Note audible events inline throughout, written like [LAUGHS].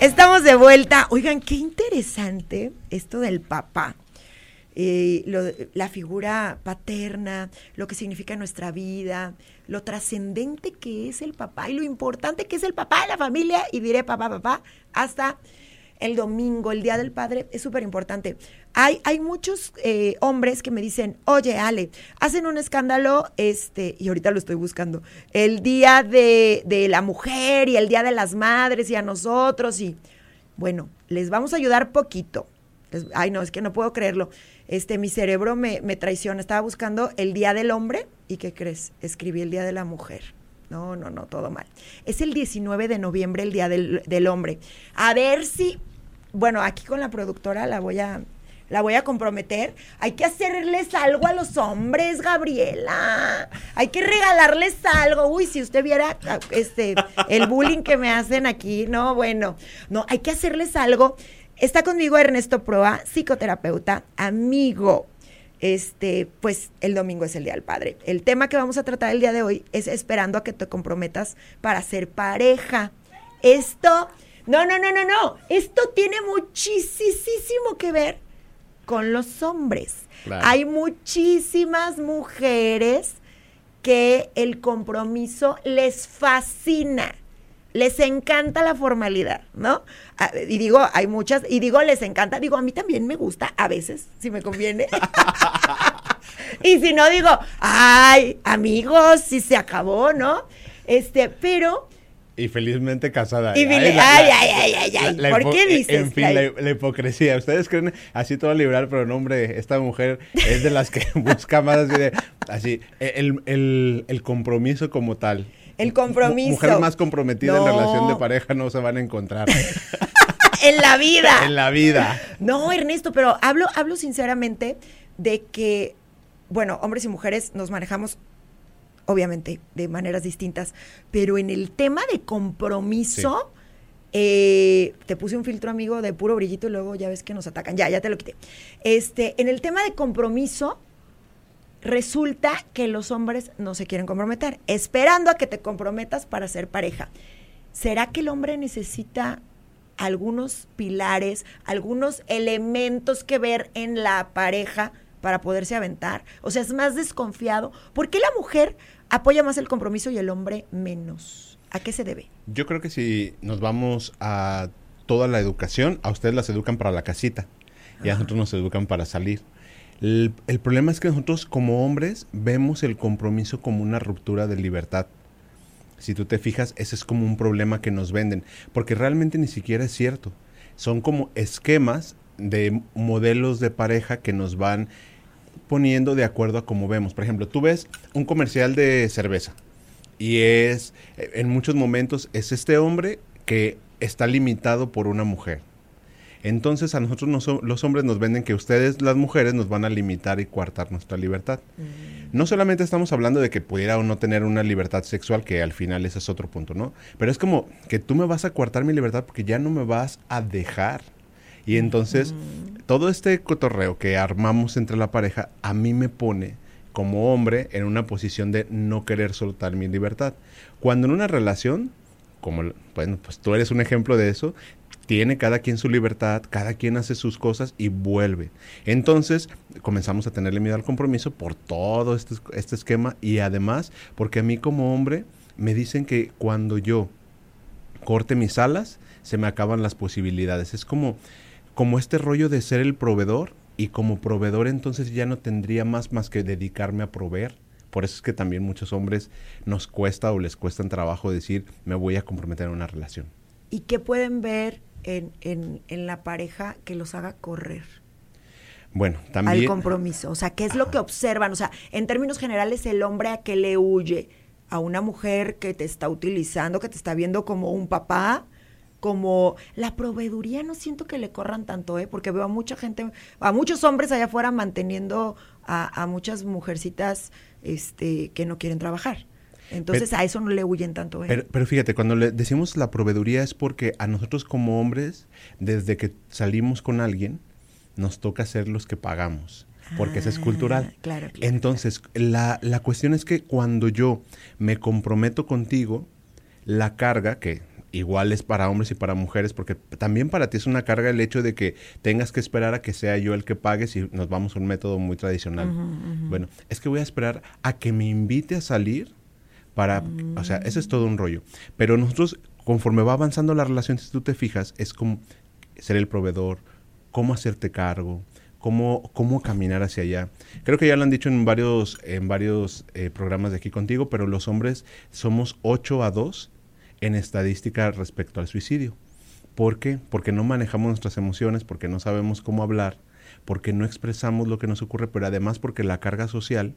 Estamos de vuelta. Oigan, qué interesante esto del papá. Eh, la figura paterna, lo que significa nuestra vida, lo trascendente que es el papá y lo importante que es el papá de la familia, y diré papá, papá, hasta el domingo, el Día del Padre, es súper importante. Hay, hay muchos eh, hombres que me dicen, oye, Ale, hacen un escándalo, este, y ahorita lo estoy buscando, el Día de, de la Mujer y el Día de las Madres y a nosotros, y bueno, les vamos a ayudar poquito. Ay, no, es que no puedo creerlo. Este, mi cerebro me, me traiciona. Estaba buscando el Día del Hombre, ¿y qué crees? Escribí el Día de la Mujer. No, no, no, todo mal. Es el 19 de noviembre, el Día del, del Hombre. A ver si, bueno, aquí con la productora la voy a, la voy a comprometer. Hay que hacerles algo a los hombres, Gabriela. Hay que regalarles algo. Uy, si usted viera este el bullying que me hacen aquí, no, bueno. No, hay que hacerles algo. Está conmigo Ernesto Proa, psicoterapeuta, amigo. Este, pues el domingo es el Día del Padre. El tema que vamos a tratar el día de hoy es esperando a que te comprometas para ser pareja. Esto, no, no, no, no, no. Esto tiene muchísimo que ver con los hombres. Claro. Hay muchísimas mujeres que el compromiso les fascina. Les encanta la formalidad, ¿no? Ah, Y digo, hay muchas, y digo, les encanta, digo, a mí también me gusta, a veces, si me conviene. [LAUGHS] y si no, digo, ay, amigos, si se acabó, ¿no? Este, pero Y felizmente casada. Y ay, ay, ay, ay, ay. ¿Por qué hipo- dices En fin, la, hipocresía. Ustedes creen así todo liberal, pero no, hombre, esta mujer es de las que [LAUGHS] busca más así de. Así, el, el, el compromiso como tal. el compromiso. Mu- Mujer más comprometida en No. relación de pareja no se van a encontrar [LAUGHS] En la vida. en la vida. No, Ernesto, pero hablo, hablo sinceramente de que, bueno, hombres y mujeres nos manejamos, obviamente, de maneras distintas, pero en el tema de compromiso, eh, te puse un filtro, amigo, de puro brillito y luego ya ves que nos atacan. Ya, ya te lo quité. Este, en el tema de compromiso, resulta que los hombres no se quieren comprometer, esperando a que te comprometas para ser pareja. ¿Será que el hombre necesita algunos pilares, algunos elementos que ver en la pareja para poderse aventar? O sea, es más desconfiado. ¿Por qué la mujer apoya más el compromiso y el hombre menos? ¿A qué se debe? Yo creo que si nos vamos a toda la educación, a ustedes las educan para la casita y a nosotros nos educan para salir. El, el problema es que nosotros como hombres vemos el compromiso como una ruptura de libertad. Si tú te fijas, ese es como un problema que nos venden, porque realmente ni siquiera es cierto. Son como esquemas de modelos de pareja que nos van poniendo de acuerdo a cómo vemos. Por ejemplo, tú ves un comercial de cerveza y es, en muchos momentos, es este hombre que está limitado por una mujer. Entonces a nosotros nos- los hombres nos venden que ustedes, las mujeres, nos van a limitar y coartar nuestra libertad. No solamente estamos hablando de que pudiera o no tener una libertad sexual, que al final ese es otro punto, ¿no? Pero es como que tú me vas a coartar mi libertad porque ya no me vas a dejar. Y entonces, todo este cotorreo que armamos entre la pareja, a mí me pone como hombre en una posición de no querer soltar mi libertad. Cuando en una relación, como, bueno, pues tú eres un ejemplo de eso, tiene cada quien su libertad, cada quien hace sus cosas y vuelve. Entonces comenzamos a tenerle miedo al compromiso por todo este, este esquema y además porque a mí como hombre me dicen que cuando yo corte mis alas se me acaban las posibilidades. Es como, como este rollo de ser el proveedor y como proveedor entonces ya no tendría más más que dedicarme a proveer. Por eso es que también muchos hombres nos cuesta o les cuesta en trabajo decir me voy a comprometer en una relación. ¿Y qué pueden ver en, en- en la pareja que los haga correr? Bueno, también... al compromiso? O sea, ¿qué es lo que observan? O sea, en términos generales, el hombre a qué le huye? ¿A una mujer que te está utilizando, que te está viendo como un papá? Como la proveeduría no siento que le corran tanto, ¿eh? Porque veo a mucha gente, a muchos hombres allá afuera manteniendo a, a muchas mujercitas este, que no quieren trabajar. Entonces a eso no le huyen tanto. ¿eh? Pero, pero, fíjate, cuando le decimos la proveeduría es porque a nosotros como hombres, desde que salimos con alguien, nos toca ser los que pagamos. Porque eso es cultural. Ah, Claro, claro, Entonces, La, la cuestión es que cuando yo me comprometo contigo, la carga, que igual es para hombres y para mujeres, porque también para ti es una carga el hecho de que tengas que esperar a que sea yo el que pague si nos vamos a un método muy tradicional. Bueno, es que voy a esperar a que me invite a salir para, o sea, eso es todo un rollo. Pero nosotros, conforme va avanzando la relación, si tú te fijas, es como ser el proveedor, cómo hacerte cargo, cómo, cómo caminar hacia allá. Creo que ya lo han dicho en varios, en varios eh, programas de aquí contigo, pero los hombres somos 8 a 2 en estadística respecto al suicidio. ¿Por qué? Porque no manejamos nuestras emociones, porque no sabemos cómo hablar, porque no expresamos lo que nos ocurre, pero además porque la carga social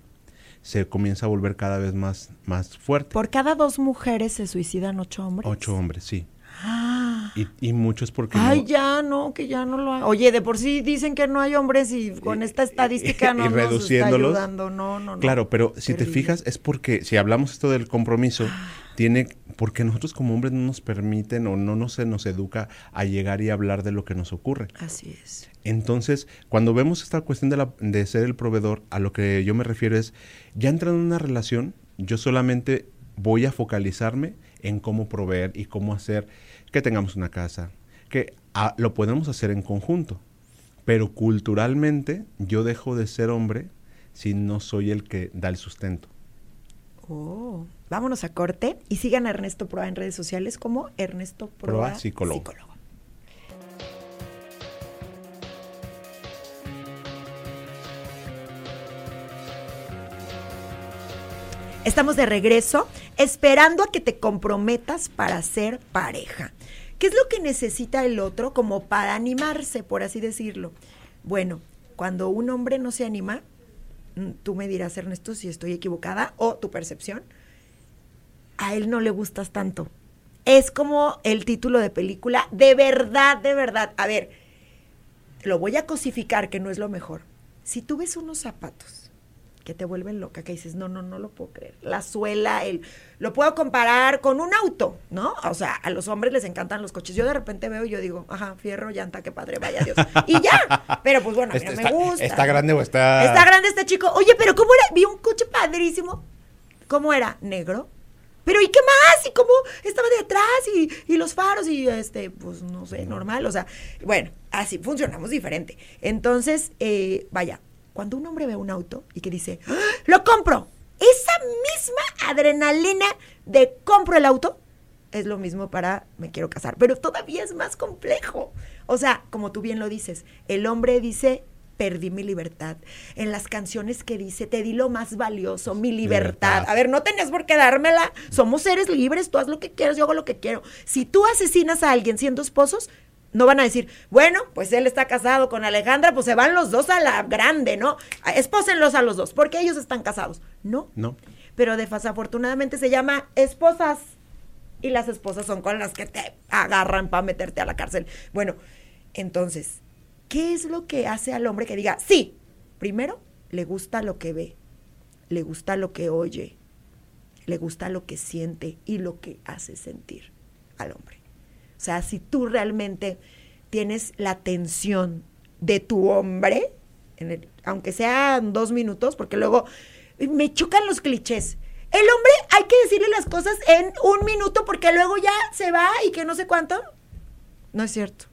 se comienza a volver cada vez más, más fuerte. Por cada dos mujeres se suicidan ocho hombres. Ocho hombres, sí. Ah. Y, y muchos porque... Ay, no- ya, no, que ya no lo hay. Oye, de por sí dicen que no hay hombres y con esta estadística no y nos está reduciéndolos. ayudando. No, no, no. Claro, pero si te fijas es porque si hablamos esto del compromiso, tiene porque nosotros como hombres no nos permiten o no nos, se nos educa a llegar y hablar de lo que nos ocurre. Así es. Entonces, cuando vemos esta cuestión de, la- de ser el proveedor, a lo que yo me refiero es, ya entrando en una relación, yo solamente voy a focalizarme en cómo proveer y cómo hacer que tengamos una casa, que ah, lo podemos hacer en conjunto, pero culturalmente yo dejo de ser hombre si no soy el que da el sustento. Oh, vámonos a corte y sigan a Ernesto Proa en redes sociales como Ernesto Proa, Proa, psicólogo. Estamos de regreso esperando a que te comprometas para ser pareja. ¿Qué es lo que necesita el otro como para animarse, por así decirlo? Bueno, cuando un hombre no se anima, mm, tú me dirás, Ernesto, si estoy equivocada o tu percepción, a él no le gustas tanto. Es como el título de película, de verdad, de verdad. A ver, lo voy a cosificar, que no es lo mejor. Si tú ves unos zapatos que te vuelven loca, que dices, no, no, no lo puedo creer. La suela, el, lo puedo comparar con un auto, ¿no? O sea, a los hombres les encantan los coches. Yo de repente veo y yo digo, ajá, fierro, llanta, qué padre, vaya Dios. Y ya. Pero pues bueno, a mí no Este me gusta. ¿Está grande o está...? Está grande este chico. Oye, pero ¿cómo era? Vi un coche padrísimo. ¿Cómo era? ¿Negro? Pero ¿y qué más? ¿Y cómo estaba de atrás? Y, y los faros y este, pues no sé, normal. O sea, bueno, así funcionamos diferente. Entonces, eh, vaya, cuando un hombre ve un auto y que dice, ¡Ah! ¡lo compro! Esa misma adrenalina de compro el auto es lo mismo para me quiero casar. Pero todavía es más complejo. O sea, como tú bien lo dices, el hombre dice, perdí mi libertad. En las canciones que dice, te di lo más valioso, mi libertad. Libertad. A ver, no tenías por qué dármela. Somos seres libres, tú haz lo que quieras, yo hago lo que quiero. Si tú asesinas a alguien siendo esposos, no van a decir, bueno, pues él está casado con Alejandra, pues se van los dos a la grande, ¿no? Espósenlos a los dos, porque ellos están casados. No, No. pero desafortunadamente se llama esposas. Y las esposas son con las que te agarran para meterte a la cárcel. Bueno, entonces, ¿qué es lo que hace al hombre que diga, sí, primero, le gusta lo que ve, le gusta lo que oye, le gusta lo que siente y lo que hace sentir al hombre? O sea, si tú realmente tienes la atención de tu hombre, en el- aunque sean dos minutos, porque luego me chocan los clichés. El hombre hay que decirle las cosas en un minuto porque luego ya se va y que no sé cuánto. No es cierto.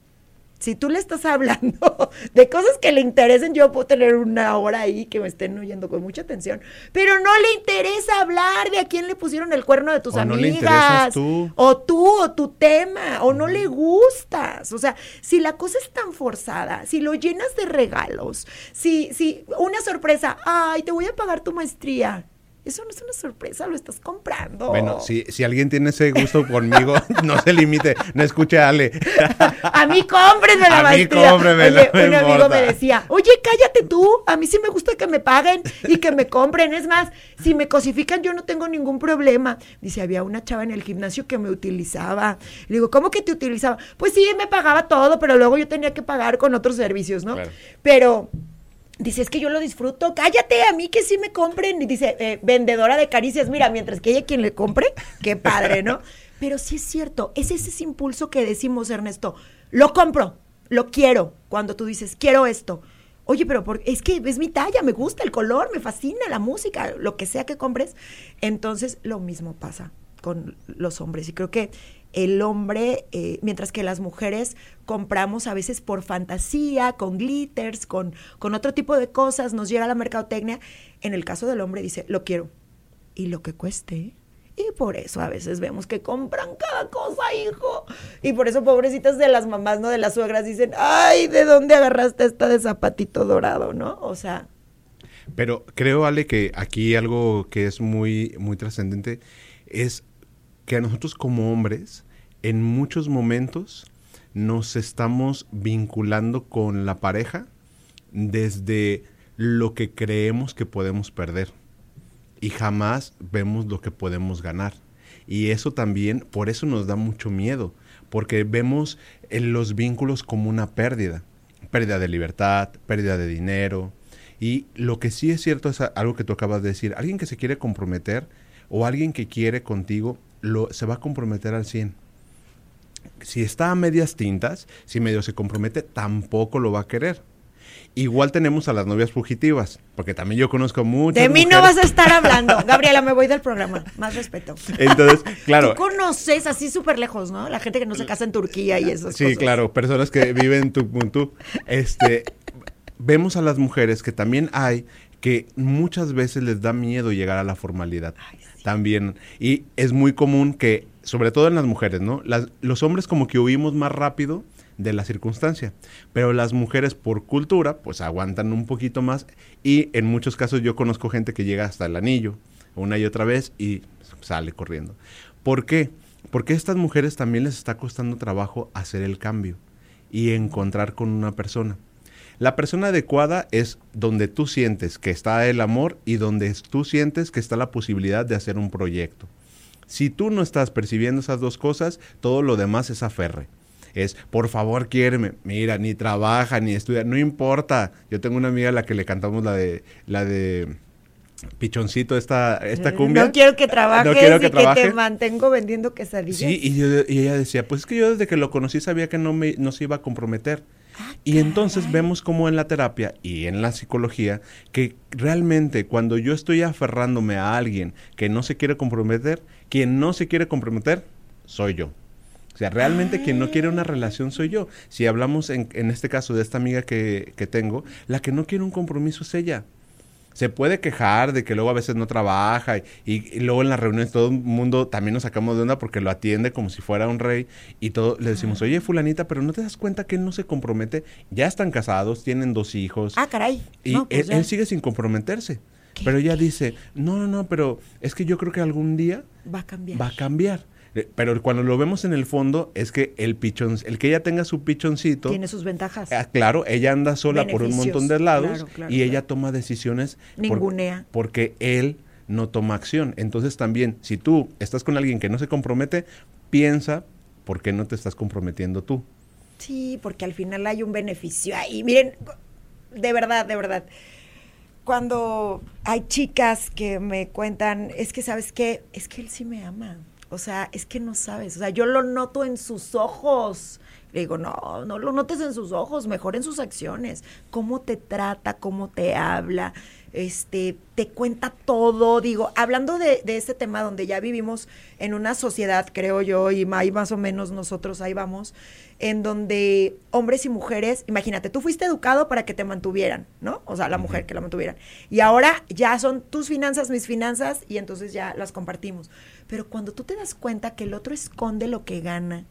Si tú le estás hablando [LAUGHS] de cosas que le interesen, yo puedo tener una hora ahí que me estén oyendo con mucha atención. Pero no le interesa hablar de a quién le pusieron el cuerno de tus O no amigas. le tú. O tú, o tu tema, o no le gustas. O sea, si la cosa es tan forzada, si lo llenas de regalos, si, si una sorpresa, ay, te voy a pagar tu maestría. Eso no es una sorpresa, lo estás comprando. Bueno, si, si alguien tiene ese gusto [LAUGHS] conmigo, no se limite, no escuche a Ale. [LAUGHS] a mí cómprenme la A mí cómprenmela, Oye, no un amigo importa. me decía, oye, cállate tú, a mí sí me gusta que me paguen y que me compren. Es más, si me cosifican yo no tengo ningún problema. Dice, había una chava en el gimnasio que me utilizaba. Le digo, ¿cómo que te utilizaba? Pues sí, me pagaba todo, pero luego yo tenía que pagar con otros servicios, ¿no? Claro. Pero... Dice, es que yo lo disfruto, cállate, a mí que sí me compren. Y dice, eh, vendedora de caricias, mira, mientras que haya quien le compre, qué padre, ¿no? [LAUGHS] Pero sí es cierto, es ese impulso que decimos, Ernesto, lo compro, lo quiero, cuando tú dices, quiero esto. Oye, pero por- es que es mi talla, me gusta el color, me fascina la música, lo que sea que compres. Entonces, lo mismo pasa con los hombres. Y creo que el hombre, eh, mientras que las mujeres compramos a veces por fantasía, con glitters, con, con otro tipo de cosas, nos llega la mercadotecnia. En el caso del hombre dice, lo quiero. Y lo que cueste. Y por eso a veces vemos que compran cada cosa, hijo. Y por eso, pobrecitas de las mamás, ¿no? De las suegras, dicen, ay, ¿de dónde agarraste esta de zapatito dorado, no? O sea, Pero creo, Ale, que aquí algo que es muy, muy trascendente es que a nosotros como hombres, en muchos momentos, nos estamos vinculando con la pareja desde lo que creemos que podemos perder y jamás vemos lo que podemos ganar. Y eso también, por eso nos da mucho miedo, porque vemos en los vínculos como una pérdida, pérdida de libertad, pérdida de dinero. Y lo que sí es cierto es algo que tú acabas de decir, alguien que se quiere comprometer o alguien que quiere contigo, lo, se va a comprometer al 100. Si está a medias tintas, si medio se compromete, tampoco lo va a querer. Igual tenemos a las novias fugitivas, porque también yo conozco muchas de mí no vas a estar [LAUGHS] hablando. Gabriela, me voy del programa. Más respeto. Entonces, claro. Tú conoces así súper lejos, ¿no? La gente que no se casa en Turquía y esas Sí, cosas. claro, personas que viven en Tucumán. Este, vemos a las mujeres que también hay que muchas veces les da miedo llegar a la formalidad. También. Y es muy común que, sobre todo en las mujeres, ¿no? Las- los hombres como que huimos más rápido de la circunstancia, pero las mujeres por cultura pues aguantan un poquito más y en muchos casos yo conozco gente que llega hasta el anillo una y otra vez y sale corriendo. ¿Por qué? Porque a estas mujeres también les está costando trabajo hacer el cambio y encontrar con una persona. La persona adecuada es donde tú sientes que está el amor y donde tú sientes que está la posibilidad de hacer un proyecto. Si tú no estás percibiendo esas dos cosas, todo lo demás es aferre. Es, por favor, quiéreme. Mira, ni trabaja, ni estudia, no importa. Yo tengo una amiga a la que le cantamos la de, la de Pichoncito, esta, esta cumbia. No quiero que trabajes No quiero que y que te mantengo vendiendo quesadillas. Sí, y, yo- y ella decía, pues es que yo desde que lo conocí sabía que no, me, no se iba a comprometer. Y entonces vemos como en la terapia y en la psicología que realmente cuando yo estoy aferrándome a alguien que no se quiere comprometer, quien no se quiere comprometer soy yo. O sea, realmente quien no quiere una relación soy yo. Si hablamos en, en este caso de esta amiga que, que tengo, la que no quiere un compromiso es ella. Se puede quejar de que luego a veces no trabaja y, luego en las reuniones todo el mundo también nos sacamos de onda porque lo atiende como si fuera un rey y todo le decimos, oye fulanita, pero no te das cuenta que él no se compromete, ya están casados, tienen dos hijos Ah, caray. y No, pues él, ya. él sigue sin comprometerse. ¿Qué? Pero ella dice, no, no, no, pero es que yo creo que algún día Va a cambiar. va a cambiar. Eh, Pero cuando lo vemos en el fondo es que el pichón, el que ella tenga su pichoncito, Tiene sus ventajas. Ah, claro, ella anda sola por un montón de lados claro, claro, y ella toma decisiones por- Ningunea. porque él no toma acción. Entonces también, si tú estás con alguien que no se compromete, piensa por qué no te estás comprometiendo tú. Sí, porque al final hay un beneficio ahí. Miren, de verdad, de verdad. Cuando hay chicas que me cuentan, es que sabes qué, es que él sí me ama. O sea, es que no sabes. O sea, yo lo noto en sus ojos. Le digo, no, no lo notes en sus ojos, mejor en sus acciones. Cómo te trata, cómo te habla, este, te cuenta todo. Digo, hablando de, de este tema donde ya vivimos en una sociedad, creo yo, y ahí más o menos nosotros ahí vamos, en donde hombres y mujeres, imagínate, tú fuiste educado para que te mantuvieran, ¿no? O sea, la mujer que la mantuvieran. Y ahora ya son tus finanzas, mis finanzas, y entonces ya las compartimos. Pero cuando tú te das cuenta que el otro esconde lo que gana,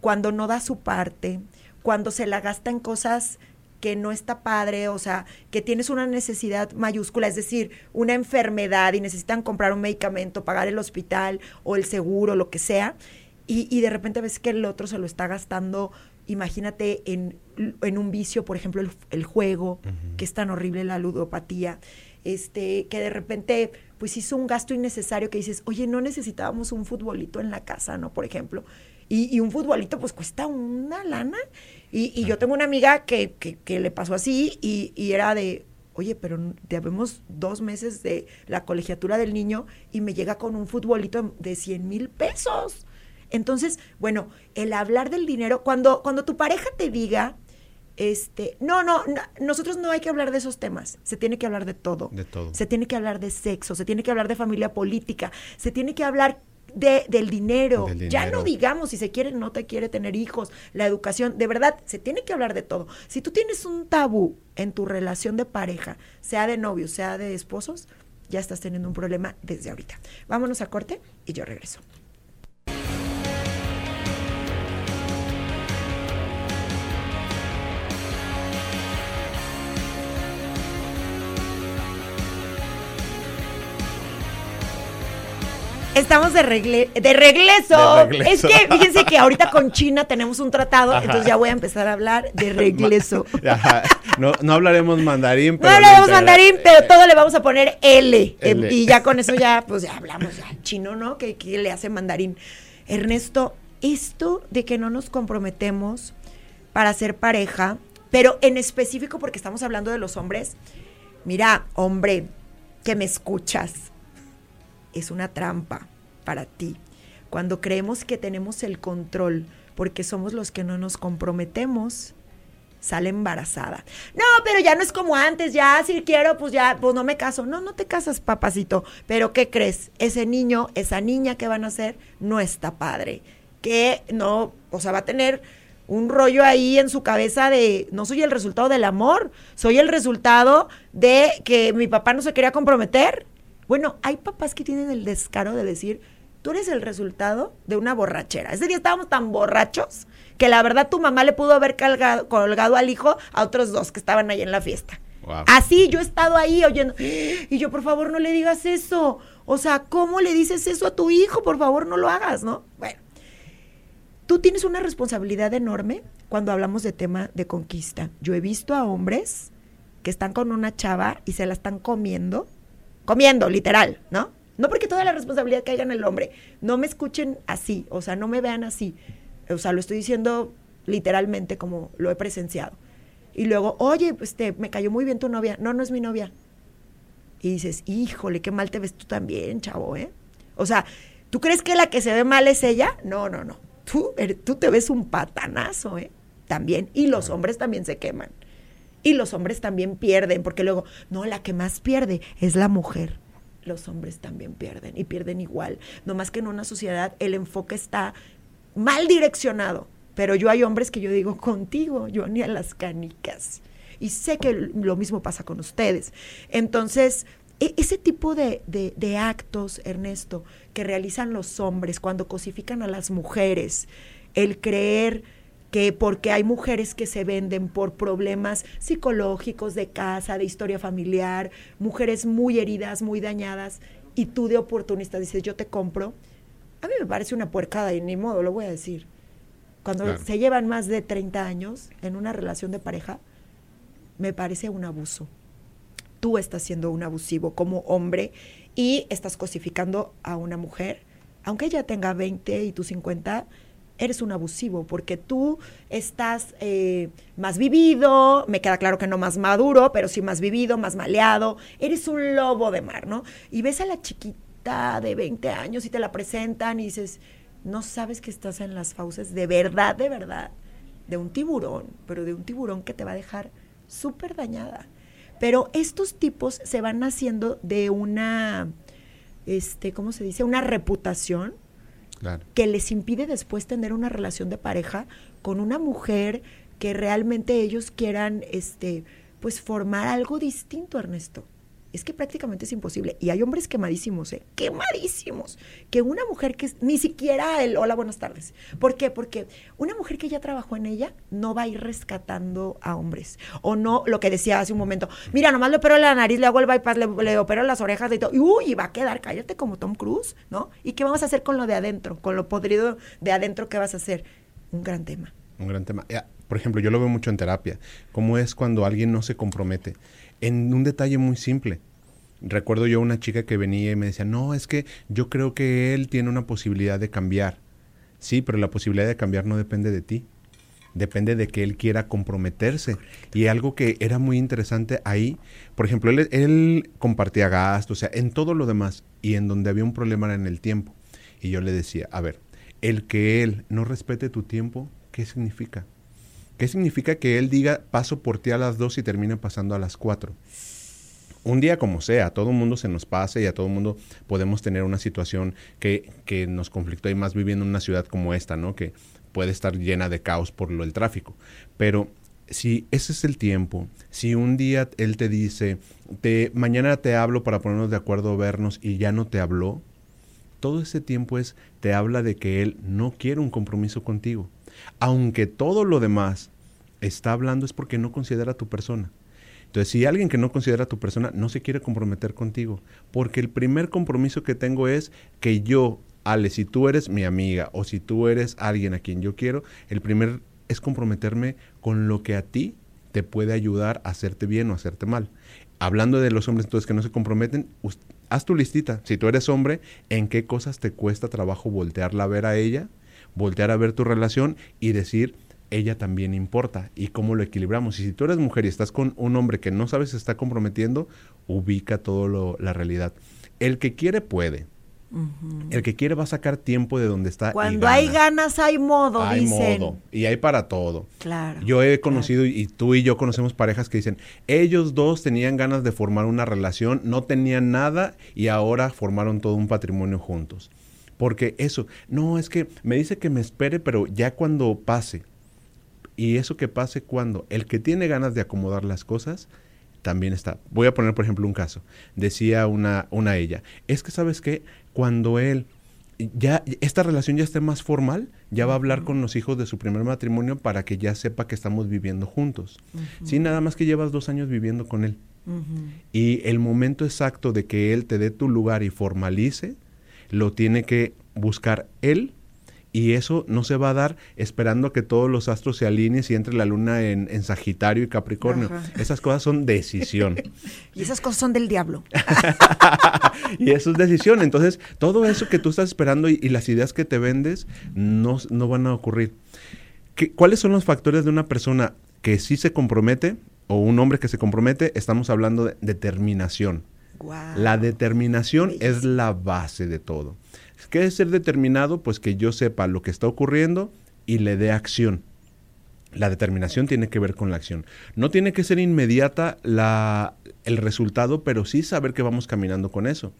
cuando no da su parte, cuando se la gasta en cosas que no está padre, o sea, que tienes una necesidad mayúscula, es decir, una enfermedad y necesitan comprar un medicamento, pagar el hospital o el seguro, lo que sea, y, y de repente ves que el otro se lo está gastando, imagínate en, en un vicio, por ejemplo, el, el juego, que es tan horrible la ludopatía, este, que de repente pues hizo un gasto innecesario que dices, oye, no necesitábamos un futbolito en la casa, ¿no? Por ejemplo. Y, y un futbolito pues cuesta una lana. Y, y yo tengo una amiga que, que, que le pasó así y, y, era de, oye, pero debemos dos meses de la colegiatura del niño y me llega con un futbolito de 100 mil pesos. Entonces, bueno, el hablar del dinero, cuando, cuando tu pareja te diga, este, no, no, no, nosotros no hay que hablar de esos temas. Se tiene que hablar de todo. De todo. Se tiene que hablar de sexo, se tiene que hablar de familia política, se tiene que hablar de, del, dinero. Del dinero. Ya no digamos si se quiere o no te quiere tener hijos, la educación. De verdad, se tiene que hablar de todo. Si tú tienes un tabú en tu relación de pareja, sea de novios, sea de esposos, ya estás teniendo un problema desde ahorita. Vámonos a corte y yo regreso. Estamos de, regle de, regreso. de, regreso. Es que fíjense que ahorita con [LAUGHS] China tenemos un tratado, Ajá. entonces ya voy a empezar a hablar de [LAUGHS] regreso. [LAUGHS] Ajá. No, no hablaremos mandarín, pero. No hablaremos mandarín, pero todo le vamos a poner L. L. y ya con eso ya, pues ya hablamos ya chino, ¿no? Que, que le hace mandarín. Ernesto, esto de que no nos comprometemos para ser pareja, pero en específico porque estamos hablando de los hombres. Mira, hombre, que me escuchas es una trampa para ti. Cuando creemos que tenemos el control porque somos los que no nos comprometemos, sale embarazada. No, pero ya no es como antes, ya si quiero, pues ya, pues no me caso. No, no te casas, papacito. Pero ¿qué crees? Ese niño, esa niña que van a ser, no está padre. Que no, o sea, va a tener un rollo ahí en su cabeza de no soy el resultado del amor, soy el resultado de que mi papá no se quería comprometer bueno, hay papás que tienen el descaro de decir, tú eres el resultado de una borrachera. Ese día estábamos tan borrachos que la verdad tu mamá le pudo haber colgado, colgado al hijo a otros dos que estaban ahí en la fiesta. Wow. Así yo he estado ahí oyendo, y yo por favor no le digas eso. O sea, ¿cómo le dices eso a tu hijo? Por favor no lo hagas, ¿no? Bueno, tú tienes una responsabilidad enorme cuando hablamos de tema de conquista. Yo he visto a hombres que están con una chava y se la están comiendo comiendo, literal, ¿no? No porque toda la responsabilidad caiga en el hombre. No me escuchen así, o sea, no me vean así. O sea, lo estoy diciendo literalmente como lo he presenciado. Y luego, oye, pues te, me cayó muy bien tu novia. No, no es mi novia. Y dices, híjole, qué mal te ves tú también, chavo, ¿eh? O sea, ¿tú crees que la que se ve mal es ella? No, no, no. Tú, tú te ves un patanazo, ¿eh? También. Y los hombres también se queman. Y los hombres también pierden, porque luego, no, la que más pierde es la mujer. Los hombres también pierden y pierden igual. No más que en una sociedad el enfoque está mal direccionado. Pero yo hay hombres que yo digo, contigo, yo ni a las canicas. Y sé que lo mismo pasa con ustedes. Entonces, e ese tipo de, de, de, actos, Ernesto, que realizan los hombres cuando cosifican a las mujeres, el creer que porque hay mujeres que se venden por problemas psicológicos de casa, de historia familiar, mujeres muy heridas, muy dañadas, y tú de oportunista dices, yo te compro, a mí me parece una puercada y ni modo, lo voy a decir. Cuando claro. se llevan más de 30 años en una relación de pareja, me parece un abuso. Tú estás siendo un abusivo como hombre y estás cosificando a una mujer, aunque ella tenga 20 y tú 50, eres un abusivo porque tú estás eh, más vivido, me queda claro que no más maduro, pero sí más vivido, más maleado, eres un lobo de mar, ¿no? Y ves a la chiquita de 20 años y te la presentan y dices, no sabes que estás en las fauces de verdad, de verdad, de un tiburón, pero de un tiburón que te va a dejar súper dañada. Pero estos tipos se van haciendo de una, este, ¿cómo se dice? Una reputación Claro. que les impide después tener una relación de pareja con una mujer que realmente ellos quieran este pues formar algo distinto, Ernesto. Es que prácticamente es imposible. Y hay hombres quemadísimos, ¿eh? Quemadísimos. Que una mujer que ni siquiera el hola, buenas tardes. ¿Por qué? Porque una mujer que ya trabajó en ella no va a ir rescatando a hombres. O no, lo que decía hace un momento, mira, nomás le opero la nariz, le hago el bypass, le, le opero las orejas y todo. Y uy, va a quedar, cállate como Tom Cruise, ¿no? ¿Y qué vamos a hacer con lo de adentro? Con lo podrido de adentro, ¿qué vas a hacer? Un gran tema. Un gran tema. Por ejemplo, yo lo veo mucho en terapia. ¿Cómo es cuando alguien no se compromete? En un detalle muy simple. Recuerdo yo una chica que venía y me decía, no, es que yo creo que él tiene una posibilidad de cambiar. Sí, pero la posibilidad de cambiar no depende de ti. Depende de que él quiera comprometerse. Y algo que era muy interesante ahí, por ejemplo, él, él compartía gastos, o sea, en todo lo demás. Y en donde había un problema era en el tiempo. Y yo le decía, a ver, el que él no respete tu tiempo, ¿qué significa? ¿Qué significa que él diga paso por ti a las dos y termine pasando a las cuatro? Un día como sea, a todo mundo se nos pase y a todo mundo podemos tener una situación que, que nos conflictó y más viviendo en una ciudad como esta, ¿no? Que puede estar llena de caos por lo del tráfico. Pero si ese es el tiempo, si un día él te dice, te, mañana te hablo para ponernos de acuerdo, vernos y ya no te habló, todo ese tiempo es, te habla de que él no quiere un compromiso contigo aunque todo lo demás está hablando es porque no considera a tu persona. Entonces, si alguien que no considera a tu persona no se quiere comprometer contigo, porque el primer compromiso que tengo es que yo, Ale, si tú eres mi amiga o si tú eres alguien a quien yo quiero, el primer es comprometerme con lo que a ti te puede ayudar a hacerte bien o hacerte mal. Hablando de los hombres entonces que no se comprometen, haz tu listita. Si tú eres hombre, ¿en qué cosas te cuesta trabajo voltearla a ver a ella voltear a ver tu relación y decir, ella también importa y cómo lo equilibramos. Y si tú eres mujer y estás con un hombre que no sabes se está comprometiendo, ubica todo la realidad. El que quiere puede. El que quiere va a sacar tiempo de donde está. Cuando hay ganas hay modo, hay modo y hay para todo. Claro. Yo he conocido y tú y yo conocemos parejas que dicen, ellos dos tenían ganas de formar una relación, no tenían nada y ahora formaron todo un patrimonio juntos. Porque eso, no, es que me dice que me espere, pero ya cuando pase. Y eso que pase cuando el que tiene ganas de acomodar las cosas, también está. Voy a poner, por ejemplo, un caso. Decía una, una ella, es que sabes que cuando él ya esta relación ya esté más formal, ya va a hablar con los hijos de su primer matrimonio para que ya sepa que estamos viviendo juntos. Sí, nada más que llevas dos años viviendo con él. Y el momento exacto de que él te dé tu lugar y formalice, lo tiene que buscar él y eso no se va a dar esperando que todos los astros se alineen y entre la luna en, Sagitario y Capricornio. Esas cosas son decisión. [LAUGHS] y esas cosas son del diablo. [LAUGHS] y eso es decisión. Entonces, todo eso que tú estás esperando y, las ideas que te vendes no, no van a ocurrir. ¿Qué, ¿Cuáles son los factores de una persona que sí se compromete o un hombre que se compromete? Estamos hablando de determinación. La determinación es la base de todo. ¿Qué es ser determinado? Pues que yo sepa lo que está ocurriendo y le dé acción. La determinación tiene que ver con la acción. No tiene que ser inmediata la, el resultado, pero sí saber que vamos caminando con eso.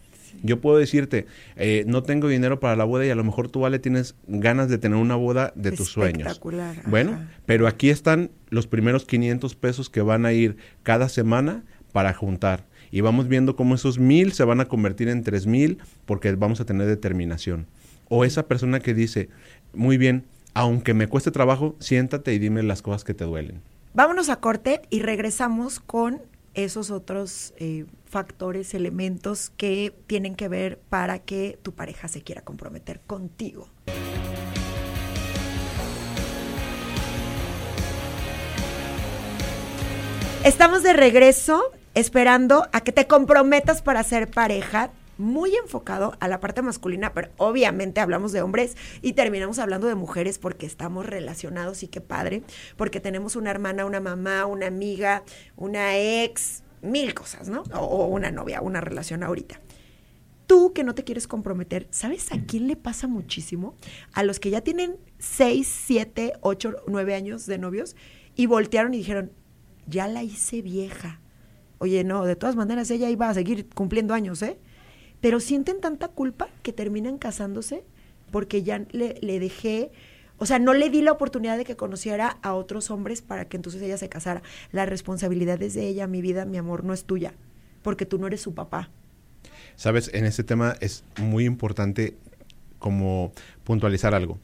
Yo puedo decirte, eh, no tengo dinero para la boda y a lo mejor tú, Vale, tienes ganas de tener una boda de tus sueños. Bueno, pero aquí están los primeros 500 pesos que van a ir cada semana para juntar y vamos viendo cómo esos mil se van a convertir en tres mil porque vamos a tener determinación. O esa persona que dice, muy bien, aunque me cueste trabajo, siéntate y dime las cosas que te duelen. Vámonos a corte y regresamos con esos otros eh, factores, elementos que tienen que ver para que tu pareja se quiera comprometer contigo. Estamos de regreso esperando a que te comprometas para ser pareja, muy enfocado a la parte masculina, pero obviamente hablamos de hombres y terminamos hablando de mujeres porque estamos relacionados y qué padre, porque tenemos una hermana, una mamá, una amiga, una ex, mil cosas, ¿no? O, una novia, una relación ahorita. Tú que no te quieres comprometer, ¿sabes a quién le pasa muchísimo? A los que ya tienen 6, 7, 8, 9 años de novios y voltearon y dijeron, ya la hice vieja Oye, no, de todas maneras ella iba a seguir cumpliendo años, ¿eh? Pero sienten tanta culpa que terminan casándose porque ya le, dejé, o sea, no le di la oportunidad de que conociera a otros hombres para que entonces ella se casara. La responsabilidad es de ella, mi vida, mi amor, no es tuya porque tú no eres su papá. Sabes, en este tema es muy importante como puntualizar algo.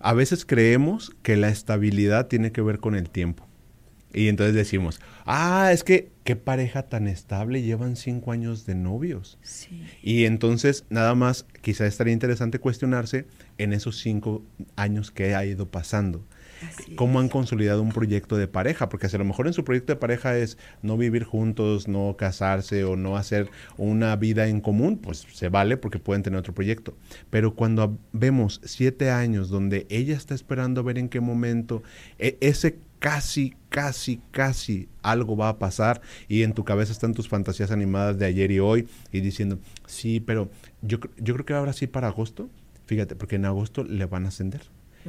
A veces creemos que la estabilidad tiene que ver con el tiempo. Y entonces decimos, ah, es que qué pareja tan estable, llevan cinco años de novios. Sí. Y entonces nada más quizá estaría interesante cuestionarse en esos cinco años que ha ido pasando. Así ¿Cómo han consolidado un proyecto de pareja? Porque si a lo mejor en su proyecto de pareja es no vivir juntos, no casarse o no hacer una vida en común, pues se vale porque pueden tener otro proyecto. Pero cuando vemos siete años donde ella está esperando a ver en qué momento e- ese casi, casi, casi algo va a pasar y en tu cabeza están tus fantasías animadas de ayer y hoy y diciendo, sí, pero yo, yo creo que ahora sí para agosto, fíjate, porque en agosto le van a ascender.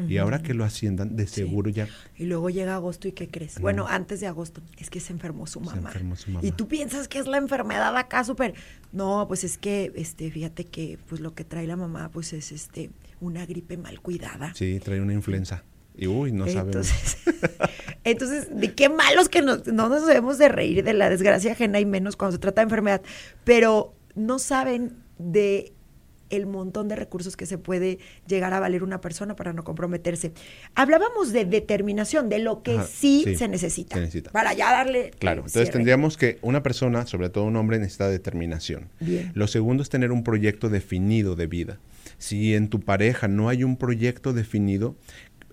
Y ahora que lo asciendan, de Sí. seguro ya Y luego llega agosto y ¿qué crees? Bueno, antes de agosto, es que se enfermó su Se mamá. enfermó su mamá. Y tú piensas que es la enfermedad acá súper. No, pues es que, este, fíjate que pues lo que trae la mamá, pues es este, una gripe mal cuidada. Sí, trae una influenza. Y uy, no sabemos. entonces, [LAUGHS] entonces, de qué malos que nos- no nos debemos de reír de la desgracia ajena y menos cuando se trata de enfermedad. Pero no saben de el montón de recursos que se puede llegar a valer una persona para no comprometerse. Hablábamos de determinación, de lo que Ajá, sí, sí, se, necesita, se necesita. Para ya darle. Claro, entonces cierre. tendríamos que una persona, sobre todo un hombre, necesita determinación. Bien. Lo segundo es tener un proyecto definido de vida. Si en tu pareja no hay un proyecto definido,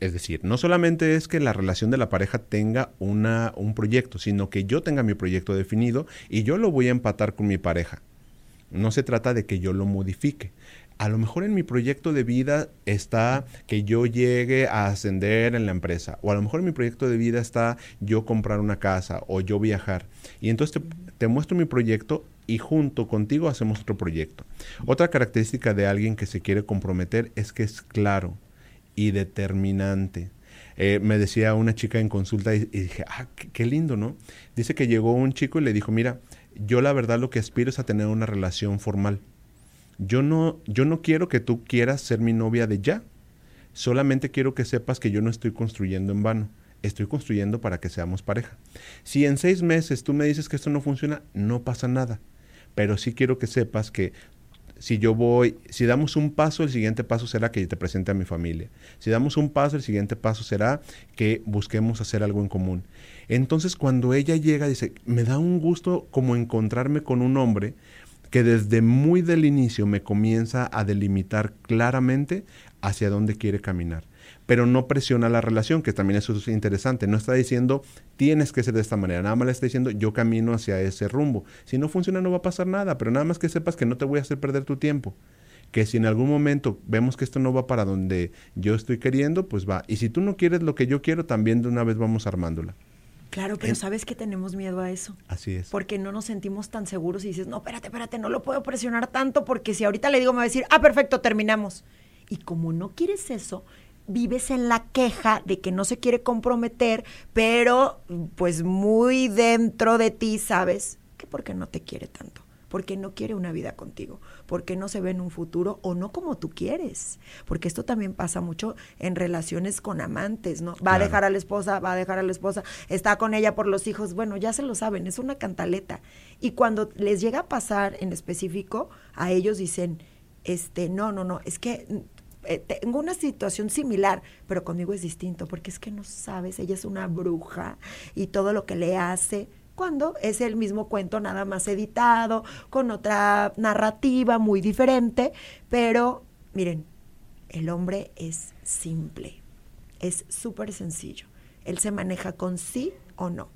es decir, no solamente es que la relación de la pareja tenga una, un proyecto, sino que yo tenga mi proyecto definido y yo lo voy a empatar con mi pareja. No se trata de que yo lo modifique. A lo mejor en mi proyecto de vida está que yo llegue a ascender en la empresa. O a lo mejor en mi proyecto de vida está yo comprar una casa o yo viajar. Y entonces te, te muestro mi proyecto y junto contigo hacemos otro proyecto. Otra característica de alguien que se quiere comprometer es que es claro y determinante. Eh, me decía una chica en consulta y, dije, ah, qué, qué lindo, ¿no? Dice que llegó un chico y le dijo, mira, yo la verdad lo que aspiro es a tener una relación formal. Yo no, yo no quiero que tú quieras ser mi novia de ya. Solamente quiero que sepas que yo no estoy construyendo en vano. Estoy construyendo para que seamos pareja. Si en seis meses tú me dices que esto no funciona, no pasa nada. Pero sí quiero que sepas que si yo voy, si damos un paso, el siguiente paso será que te presente a mi familia. Si damos un paso, el siguiente paso será que busquemos hacer algo en común. Entonces, cuando ella llega, dice, me da un gusto como encontrarme con un hombre que desde muy del inicio me comienza a delimitar claramente hacia dónde quiere caminar. Pero no presiona la relación, que también eso es interesante. No está diciendo, tienes que ser de esta manera. Nada más le está diciendo, yo camino hacia ese rumbo. Si no funciona, no va a pasar nada. Pero nada más que sepas que no te voy a hacer perder tu tiempo. Que si en algún momento vemos que esto no va para donde yo estoy queriendo, pues va. Y si tú no quieres lo que yo quiero, también de una vez vamos armándola. Claro, pero sabes que tenemos miedo a eso. Así es. Porque no nos sentimos tan seguros y dices, no, espérate, espérate, no lo puedo presionar tanto porque si ahorita le digo me va a decir, ah, perfecto, terminamos. Y como no quieres eso, vives en la queja de que no se quiere comprometer, pero pues muy dentro de ti sabes que porque no te quiere tanto, porque no quiere una vida contigo, porque no se ve en un futuro o no como tú quieres. Porque esto también pasa mucho en relaciones con amantes, ¿no? Va a dejar a la esposa, va a dejar a la esposa, está con ella por los hijos, bueno, ya se lo saben, es una cantaleta. Y cuando les llega a pasar en específico, a ellos dicen, este, no, no, no, es que eh, tengo una situación similar, pero conmigo es distinto, porque es que no sabes, ella es una bruja y todo lo que le hace, cuando es el mismo cuento nada más editado, con otra narrativa muy diferente, pero miren, el hombre es simple, es súper sencillo, él se maneja con sí o no.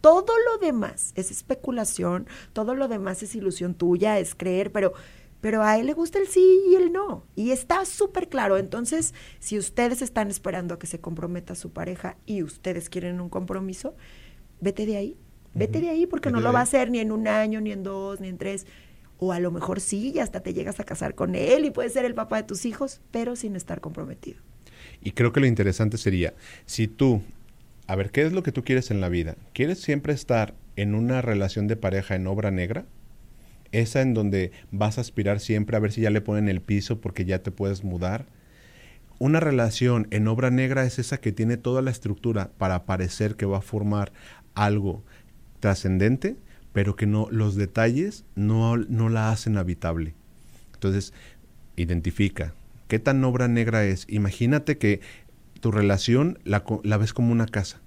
Todo lo demás es especulación, todo lo demás es ilusión tuya, es creer, pero pero a él le gusta el sí y el no. Y está súper claro. Entonces, si ustedes están esperando a que se comprometa su pareja y ustedes quieren un compromiso, vete de ahí. Vete de ahí porque Vete no lo va a hacer ni en un año, ni en dos, ni en tres. O a lo mejor sí, y hasta te llegas a casar con él y puedes ser el papá de tus hijos, pero sin estar comprometido. Y creo que lo interesante sería, si tú, a ver, ¿qué es lo que tú quieres en la vida? ¿Quieres siempre estar en una relación de pareja en obra negra? Esa en donde vas a aspirar siempre a ver si ya le ponen el piso porque ya te puedes mudar. Una relación en obra negra es esa que tiene toda la estructura para parecer que va a formar algo trascendente, pero que no, los detalles no, no la hacen habitable. Entonces, identifica qué tan obra negra es. Imagínate que tu relación la, la ves como una casa.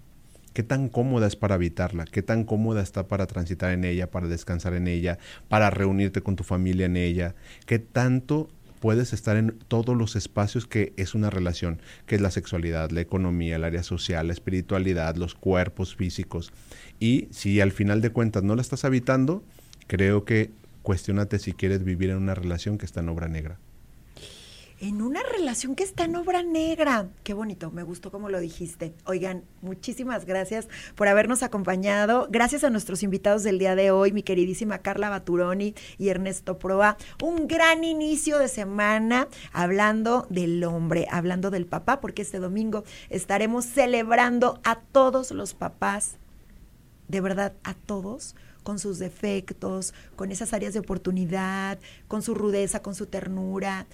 ¿Qué tan cómoda es para habitarla? ¿Qué tan cómoda está para transitar en ella, para descansar en ella, para reunirte con tu familia en ella? ¿Qué tanto puedes estar en todos los espacios que es una relación, que es la sexualidad, la economía, el área social, la espiritualidad, los cuerpos físicos? Y si al final de cuentas no la estás habitando, creo que cuestionate si quieres vivir en una relación que está en obra negra en una relación que está en obra negra. Qué bonito, me gustó como lo dijiste. Oigan, muchísimas gracias por habernos acompañado. Gracias a nuestros invitados del día de hoy, mi queridísima Carla Baturoni y Ernesto Proa. Un gran inicio de semana hablando del hombre, hablando del papá, porque este domingo estaremos celebrando a todos los papás, de verdad, a todos con sus defectos, con esas áreas de oportunidad, con su rudeza, con su ternura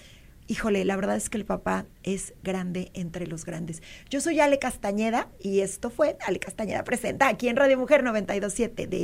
híjole, la verdad es que el papá es grande entre los grandes. Yo soy Ale Castañeda y esto fue Ale Castañeda Presenta aquí en Radio Mujer 927 de